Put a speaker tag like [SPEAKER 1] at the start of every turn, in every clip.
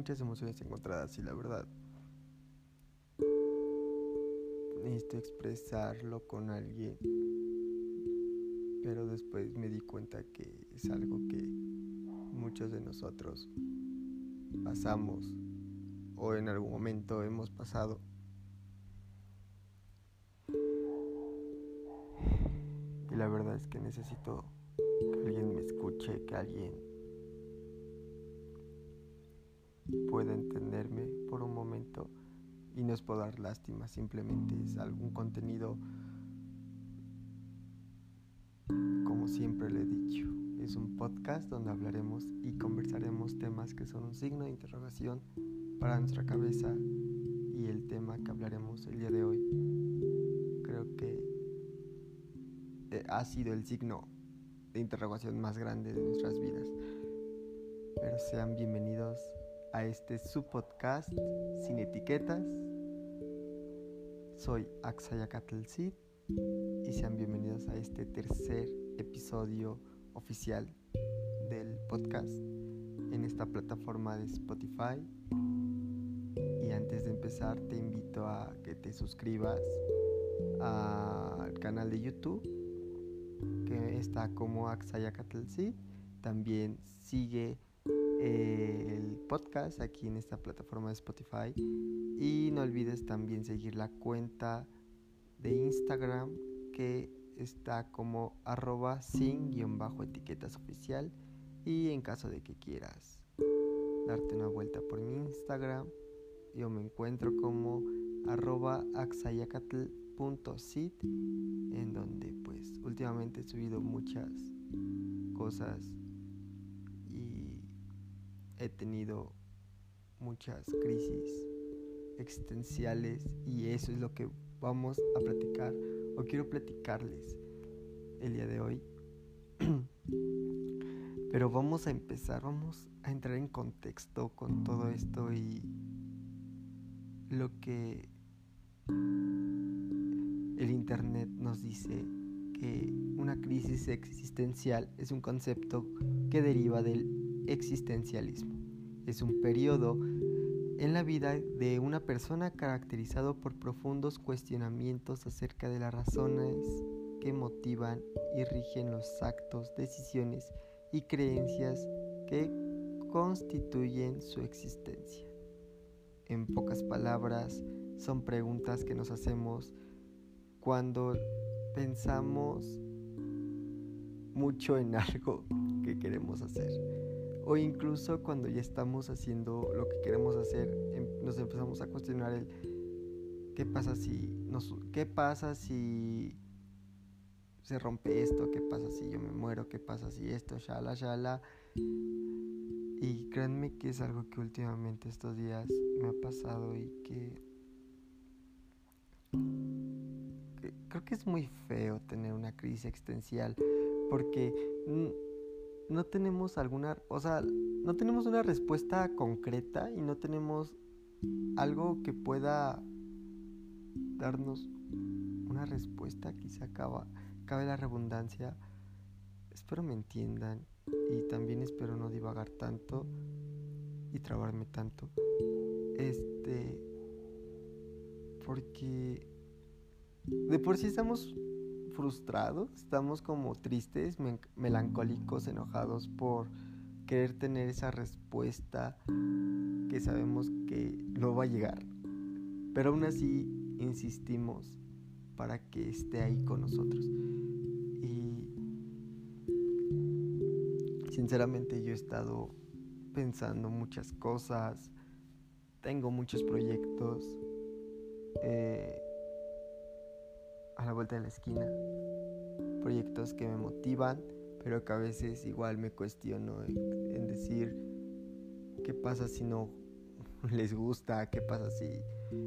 [SPEAKER 1] muchas emociones encontradas y la verdad necesito expresarlo con alguien. Pero después me di cuenta que es algo que muchos de nosotros pasamos o en algún momento hemos pasado. Y la verdad es que necesito que alguien me escuche, que alguien pueda entenderme por un momento y no es por dar lástima, simplemente es algún contenido, como siempre le he dicho, es un podcast donde hablaremos y conversaremos temas que son un signo de interrogación para nuestra cabeza y el tema que hablaremos el día de hoy creo que eh, ha sido el signo de interrogación más grande de nuestras vidas. Pero sean bienvenidos a este subpodcast sin etiquetas. Soy Axayacatl Cid y sean bienvenidos a este tercer episodio oficial del podcast en esta plataforma de Spotify. Y antes de empezar te invito a que te suscribas al canal de YouTube que está como Axayacatl Cid. También sigue el podcast aquí en esta plataforma de Spotify. Y no olvides también seguir la cuenta de Instagram que está como arroba sin-etiquetas oficial. Y en caso de que quieras darte una vuelta por mi Instagram, yo me encuentro como arroba axayacatl.sit en donde pues últimamente he subido muchas cosas he tenido muchas crisis existenciales y eso es lo que vamos a platicar o quiero platicarles el día de hoy. Pero vamos a empezar, vamos a entrar en contexto con todo esto y lo que el Internet nos dice que una crisis existencial es un concepto que deriva del existencialismo. Es un periodo en la vida de una persona caracterizado por profundos cuestionamientos acerca de las razones que motivan y rigen los actos, decisiones y creencias que constituyen su existencia. En pocas palabras, son preguntas que nos hacemos cuando pensamos mucho en algo que queremos hacer o incluso cuando ya estamos haciendo lo que queremos hacer, em, nos empezamos a cuestionar el qué pasa si nos, qué pasa si se rompe esto, qué pasa si yo me muero, qué pasa si esto, shala, shala. Y créanme que es algo que últimamente estos días me ha pasado y que, creo que es muy feo tener una crisis existencial porque no tenemos alguna, o sea, no tenemos una respuesta concreta y no tenemos algo que pueda darnos una respuesta, quizá acaba, cabe la redundancia. Espero me entiendan y también espero no divagar tanto y trabarme tanto. Este, porque de por sí estamos frustrados, estamos como tristes, melancólicos, enojados por querer tener esa respuesta que sabemos que no va a llegar. Pero aún así insistimos para que esté ahí con nosotros. Y sinceramente yo he estado pensando muchas cosas, tengo muchos proyectos. Eh, a la vuelta de la esquina. Proyectos que me motivan, pero que a veces igual me cuestiono en, decir, ¿qué pasa si no les gusta? ¿Qué pasa si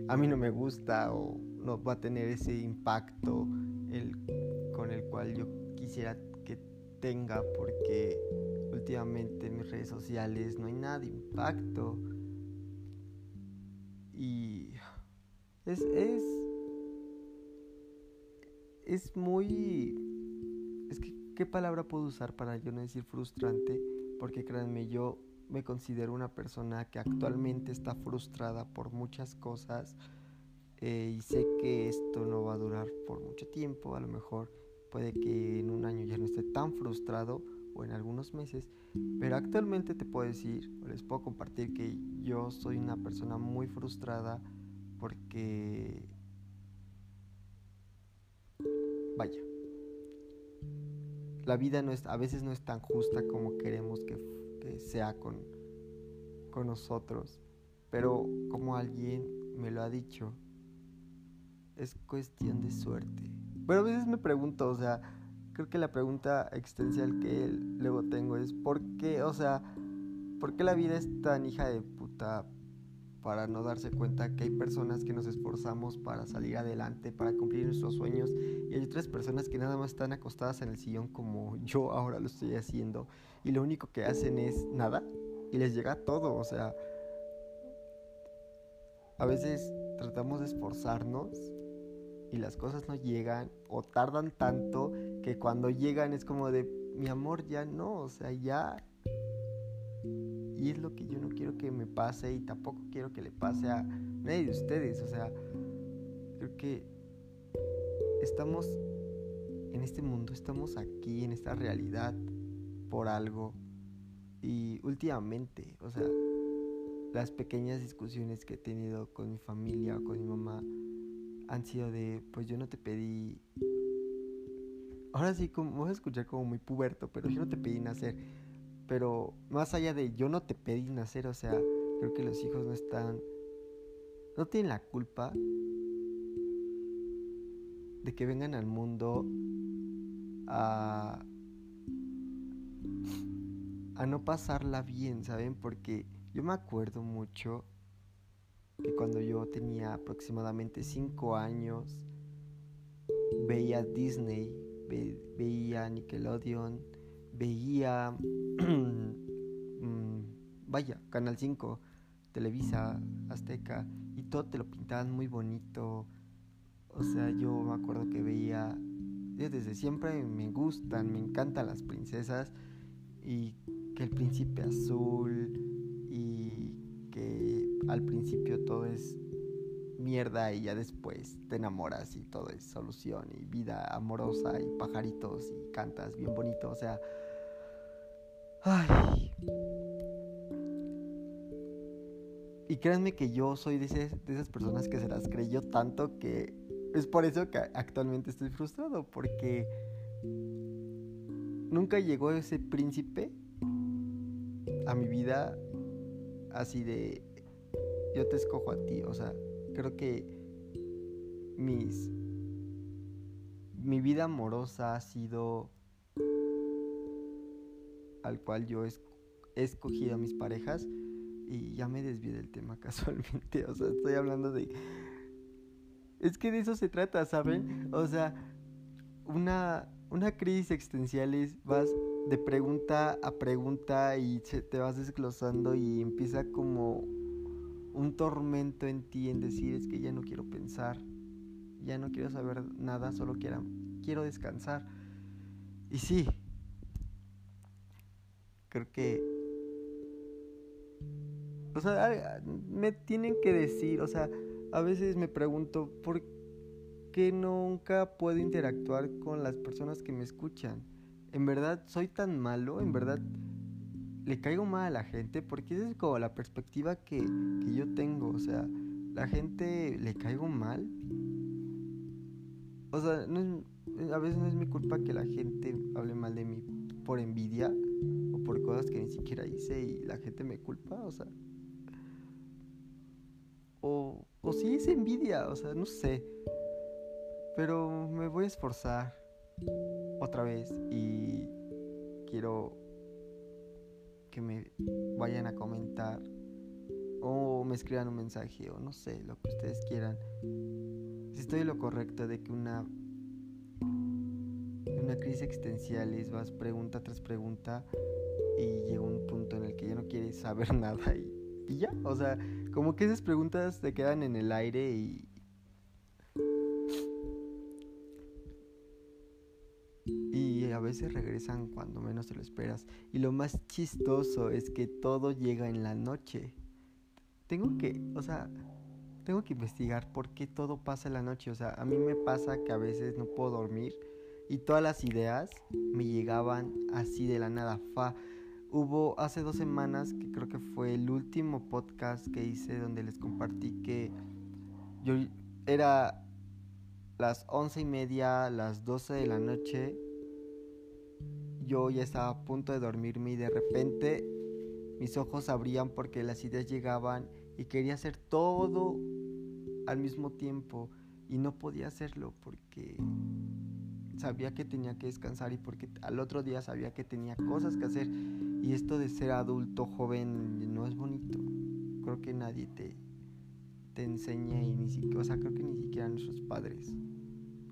[SPEAKER 1] a mí no me gusta o no va a tener ese impacto el, con el cual yo quisiera que tenga? Porque últimamente en mis redes sociales no hay nada de impacto. Y es, es es muy... ¿qué palabra puedo usar para yo no decir frustrante? Porque créanme, yo me considero una persona que actualmente está frustrada por muchas cosas eh, y sé que esto no va a durar por mucho tiempo, a lo mejor puede que en un año ya no esté tan frustrado o en algunos meses, pero actualmente te puedo decir, o les puedo compartir que yo soy una persona muy frustrada porque, vaya, la vida no es, a veces no es tan justa como queremos que, sea con, con nosotros, pero como alguien me lo ha dicho, es cuestión de suerte. Pero a veces me pregunto, o sea, creo que la pregunta existencial que luego tengo es ¿por qué, o sea, por qué la vida es tan hija de puta para no darse cuenta que hay personas que nos esforzamos para salir adelante, para cumplir nuestros sueños y hay otras personas que nada más están acostadas en el sillón como yo ahora lo estoy haciendo y lo único que hacen es nada y les llega todo, o sea, a veces tratamos de esforzarnos y las cosas no llegan o tardan tanto que cuando llegan es como de mi amor ya no, o sea, ya y es lo que yo no quiero que me pase y tampoco quiero que le pase a nadie de ustedes, o sea, creo que estamos en este mundo, estamos aquí en esta realidad por algo y últimamente, o sea, las pequeñas discusiones que he tenido con mi familia o con mi mamá han sido de, pues yo no te pedí... Ahora sí, como, voy a escuchar como muy puberto, pero yo no te pedí nacer. Pero más allá de yo no te pedí nacer, o sea, creo que los hijos no están... No tienen la culpa de que vengan al mundo a... a no pasarla bien, ¿saben? Porque yo me acuerdo mucho que cuando yo tenía aproximadamente 5 años veía Disney, veía Nickelodeon, veía, mm, vaya, Canal 5, Televisa, Azteca, y todo te lo pintaban muy bonito. O sea, yo me acuerdo que veía, desde siempre me gustan, me encantan las princesas, y que el príncipe azul, y que al principio todo es mierda y ya después te enamoras y todo es solución y vida amorosa y pajaritos y cantas bien bonito, o sea... Ay. Y créanme que yo soy de, esas personas que se las creyó tanto que es por eso que actualmente estoy frustrado, porque nunca llegó ese príncipe a mi vida así de yo te escojo a ti, o sea, creo que mis mi vida amorosa ha sido al cual yo he escogido a mis parejas y ya me desvié del tema casualmente, o sea, estoy hablando de es que de eso se trata, ¿saben? O sea, una una crisis existencial es vas de pregunta a pregunta y te vas desglosando y empieza como un tormento en ti en decir es que ya no quiero pensar, ya no quiero saber nada, solo quiero, quiero descansar. Y sí, creo que... O sea, me tienen que decir, o sea, a veces me pregunto, ¿por qué nunca puedo interactuar con las personas que me escuchan? ¿En verdad soy tan malo? ¿En verdad le caigo mal a la gente, porque esa es como la perspectiva que, que yo tengo, o sea, la gente le caigo mal. O sea, no a veces no es mi culpa que la gente hable mal de mí por envidia por cosas que ni siquiera hice y la gente me culpa, o sea. O, o sí es envidia, o sea, no sé. Pero me voy a esforzar otra vez y quiero que me vayan a comentar o me escriban un mensaje o no sé, lo que ustedes quieran. Si estoy lo correcto de que una una crisis existencial es vas pregunta tras pregunta y llega un punto en el que ya no quieres saber nada y, y ya, o sea, como que esas preguntas te quedan en el aire y y a veces regresan cuando menos te lo esperas. Y lo más chistoso es que todo llega en la noche. Tengo que, o sea, tengo que investigar por qué todo pasa en la noche. O sea, a mí me pasa que a veces no puedo dormir y todas las ideas me llegaban así de la nada. Fa. Hubo hace dos semanas, que creo que fue el último podcast que hice donde les compartí que yo era las once y media, las doce de la noche. Yo ya estaba a punto de dormirme y de repente mis ojos abrían porque las ideas llegaban y quería hacer todo al mismo tiempo y no podía hacerlo porque sabía que tenía que descansar y porque al otro día sabía que tenía cosas que hacer y esto de ser adulto joven no es bonito. Creo que nadie te, te enseña y ni siquiera, o sea, creo que ni siquiera nuestros padres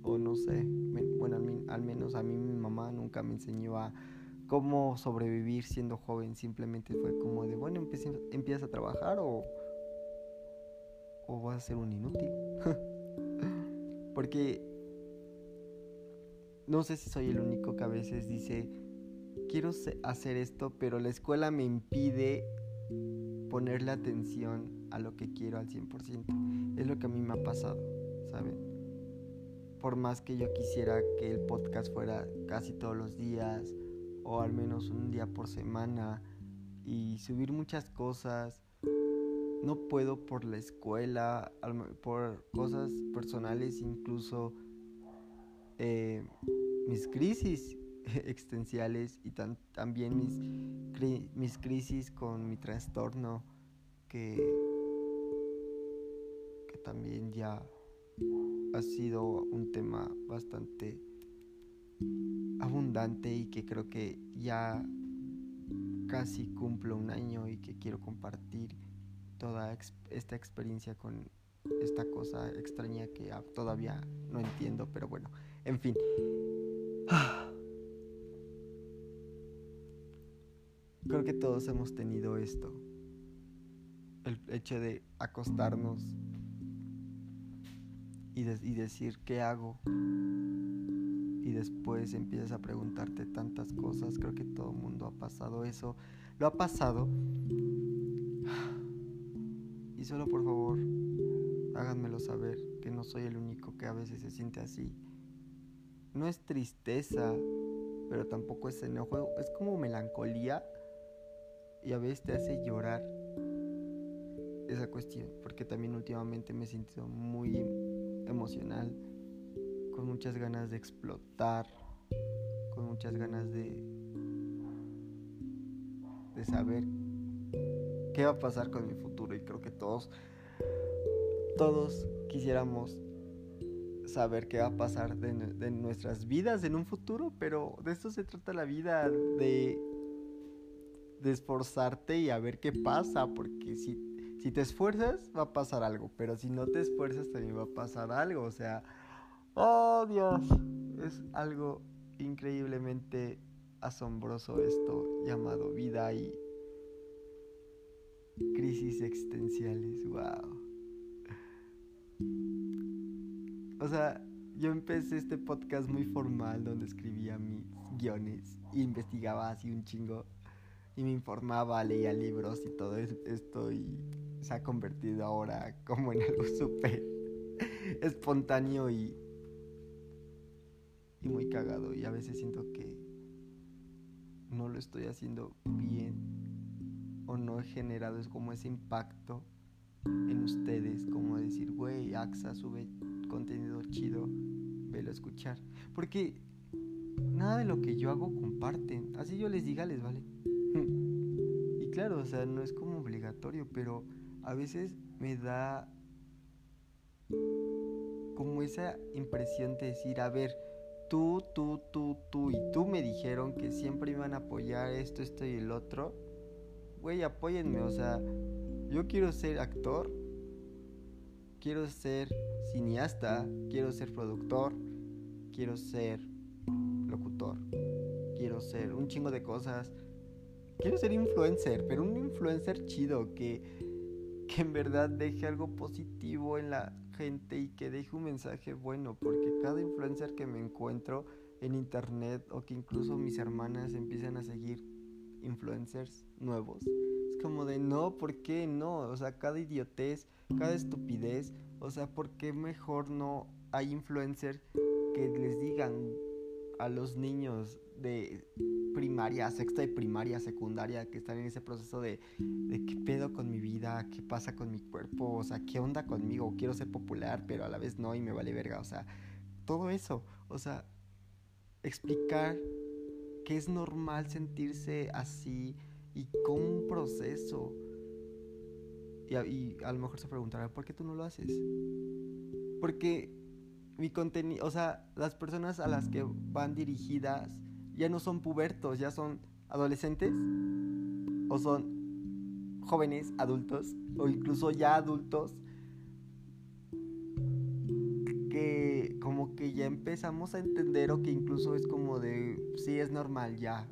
[SPEAKER 1] o no sé, bueno, al, menos a mí mi mamá nunca me enseñó a cómo sobrevivir siendo joven, simplemente fue como de, bueno, empiezas a trabajar o, o vas a ser un inútil. Porque no sé si soy el único que a veces dice, quiero hacer esto, pero la escuela me impide ponerle atención a lo que quiero al 100%. Es lo que a mí me ha pasado, ¿saben? Por más que yo quisiera que el podcast fuera casi todos los días o al menos un día por semana y subir muchas cosas, no puedo por la escuela, por cosas personales, incluso eh, mis crisis existenciales y también mis, mis crisis con mi trastorno que, que también ya ha sido un tema bastante abundante y que creo que ya casi cumplo un año y que quiero compartir toda esta experiencia con esta cosa extraña que todavía no entiendo, pero bueno, en fin. Creo que todos hemos tenido esto. El hecho de acostarnos y, decir qué hago. Y después empiezas a preguntarte tantas cosas. Creo que todo el mundo ha pasado eso. Lo ha pasado. Y solo por favor, háganmelo saber que no soy el único que a veces se siente así no es tristeza, pero tampoco es enojo, es como melancolía y a veces te hace llorar esa cuestión, porque también últimamente me he sentido muy emocional, con muchas ganas de explotar, con muchas ganas de de saber qué va a pasar con mi futuro y creo que todos todos quisiéramos saber qué va a pasar de, nuestras vidas en un futuro, pero de esto se trata la vida, de, esforzarte y a ver qué pasa, porque si, si te esfuerzas va a pasar algo, pero si no te esfuerzas también va a pasar algo, o sea, oh Dios, es algo increíblemente asombroso esto llamado vida y crisis existenciales, wow. O sea, yo empecé este podcast muy formal donde escribía mis guiones e investigaba así un chingo y me informaba, leía libros y todo esto y se ha convertido ahora como en algo súper espontáneo y, y muy cagado. Y a veces siento que no lo estoy haciendo bien o no he generado es como ese impacto en ustedes como decir, güey, AXA sube contenido chido, velo a escuchar. Porque nada de lo que yo hago comparten. Así yo les diga, les vale. y claro, o sea, no es como obligatorio, pero a veces me da como esa impresión de decir, a ver, tú, tú, tú, tú y tú me dijeron que siempre iban a apoyar esto, esto y el otro. Güey, apóyenme, o sea, yo quiero ser actor quiero ser cineasta, quiero ser productor, quiero ser locutor, quiero ser un chingo de cosas. Quiero ser influencer, pero un influencer chido que, que en verdad deje algo positivo en la gente y que deje un mensaje bueno, porque cada influencer que me encuentro en internet o que incluso mis hermanas empiezan a seguir influencers nuevos. Es como de no, ¿por qué no? O sea, cada idiotez, cada estupidez, o sea, ¿por qué mejor no hay influencers que les digan a los niños de primaria, sexta de primaria, secundaria, que están en ese proceso de, de qué pedo con mi vida, qué pasa con mi cuerpo, o sea, qué onda conmigo, quiero ser popular, pero a la vez no y me vale verga, o sea, todo eso, o sea, explicar que es normal sentirse así y con un proceso. Y a, y a lo mejor se preguntará, ¿por qué tú no lo haces? Porque mi contenido, o sea, las personas a las que van dirigidas ya no son pubertos, ya son adolescentes o son jóvenes, adultos o incluso ya adultos que ya empezamos a entender o que incluso es como de, sí, es normal, ya.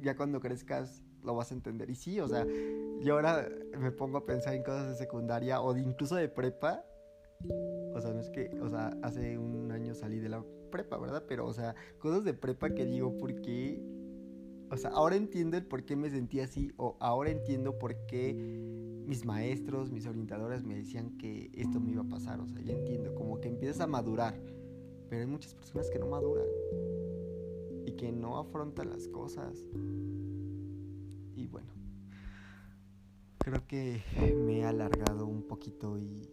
[SPEAKER 1] Ya cuando crezcas lo vas a entender. Y sí, o sea, yo ahora me pongo a pensar en cosas de secundaria o de incluso de prepa. O sea, no es que, o sea, hace un año salí de la prepa, ¿verdad? Pero, o sea, cosas de prepa que digo, ¿por qué? O sea, ahora entiendo el por qué me sentí así, o ahora entiendo por qué mis maestros, mis orientadoras me decían que esto me iba a pasar, o sea, ya entiendo, como que empiezas a madurar, pero hay muchas personas que no maduran y que no afrontan las cosas. Y bueno, creo que me he alargado un poquito y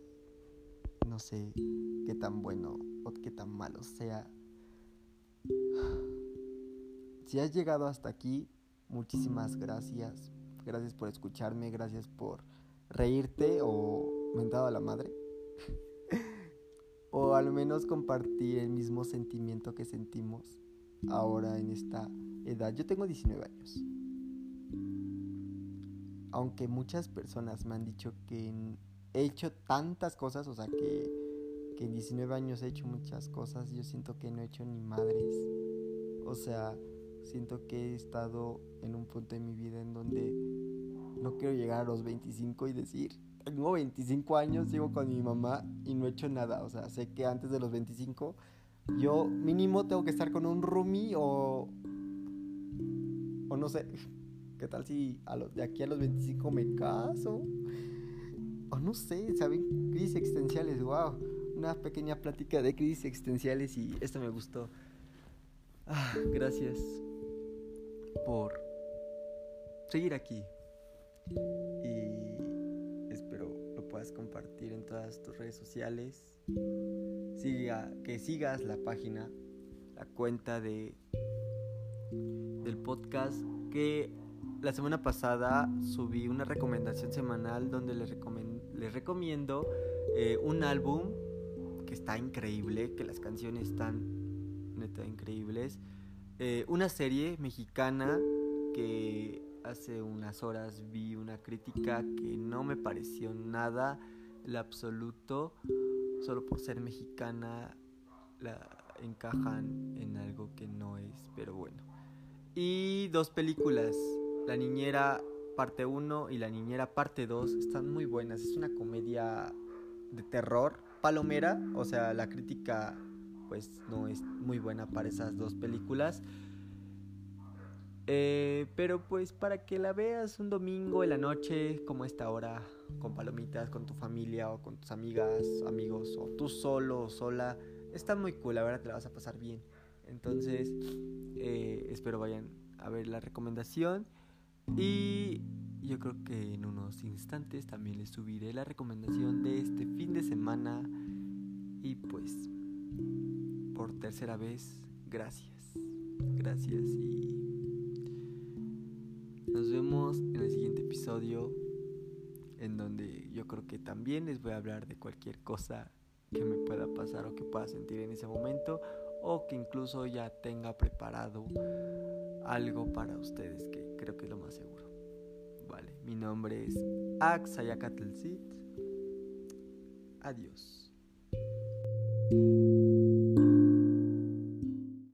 [SPEAKER 1] no sé qué tan bueno o qué tan malo sea. Si has llegado hasta aquí, muchísimas gracias. Gracias por escucharme, gracias por reírte o mentado a la madre. o al menos compartir el mismo sentimiento que sentimos ahora en esta edad. Yo tengo 19 años. Aunque muchas personas me han dicho que he hecho tantas cosas, o sea que, que en 19 años he hecho muchas cosas, yo siento que no he hecho ni madres. O sea, siento que he estado en un punto de mi vida en donde no quiero llegar a los 25 y decir, tengo 25 años, sigo con mi mamá y no he hecho nada. O sea, sé que antes de los 25 yo mínimo tengo que estar con un roomie o... O no sé, ¿qué tal si a de aquí a los 25 me caso? O no sé, ¿saben? Crisis existenciales, wow. Una pequeña plática de crisis existenciales y esto me gustó. Ah, gracias por seguir aquí. Y espero lo puedas compartir en todas tus redes sociales. Siga, que sigas la página, la cuenta de del podcast que la semana pasada subí una recomendación semanal donde les, les recomiendo eh, un álbum que está increíble, que las canciones están neta increíbles. Eh, una serie mexicana que hace unas horas vi una crítica que no me pareció nada el absoluto, solo por ser mexicana la encajan en algo que no es, pero bueno. Y dos películas, La Niñera parte 1 y La Niñera parte 2, están muy buenas, es una comedia de terror, palomera, o sea, la crítica pues no es muy buena para esas dos películas. Eh, pero pues para que la veas un domingo en la noche, como esta hora, con palomitas, con tu familia o con tus amigas, amigos, o tú solo o sola, está muy cool, la verdad te la vas a pasar bien. Entonces, eh, espero vayan a ver la recomendación. Y yo creo que en unos instantes también les subiré la recomendación de este fin de semana. Y pues, por tercera vez, gracias. Gracias y nos vemos en el siguiente episodio en donde yo creo que también les voy a hablar de cualquier cosa que me pueda pasar o que pueda sentir en ese momento o que incluso ya tenga preparado algo para ustedes que creo que es lo más seguro. Vale, mi nombre es Axayakatlcit. Adiós.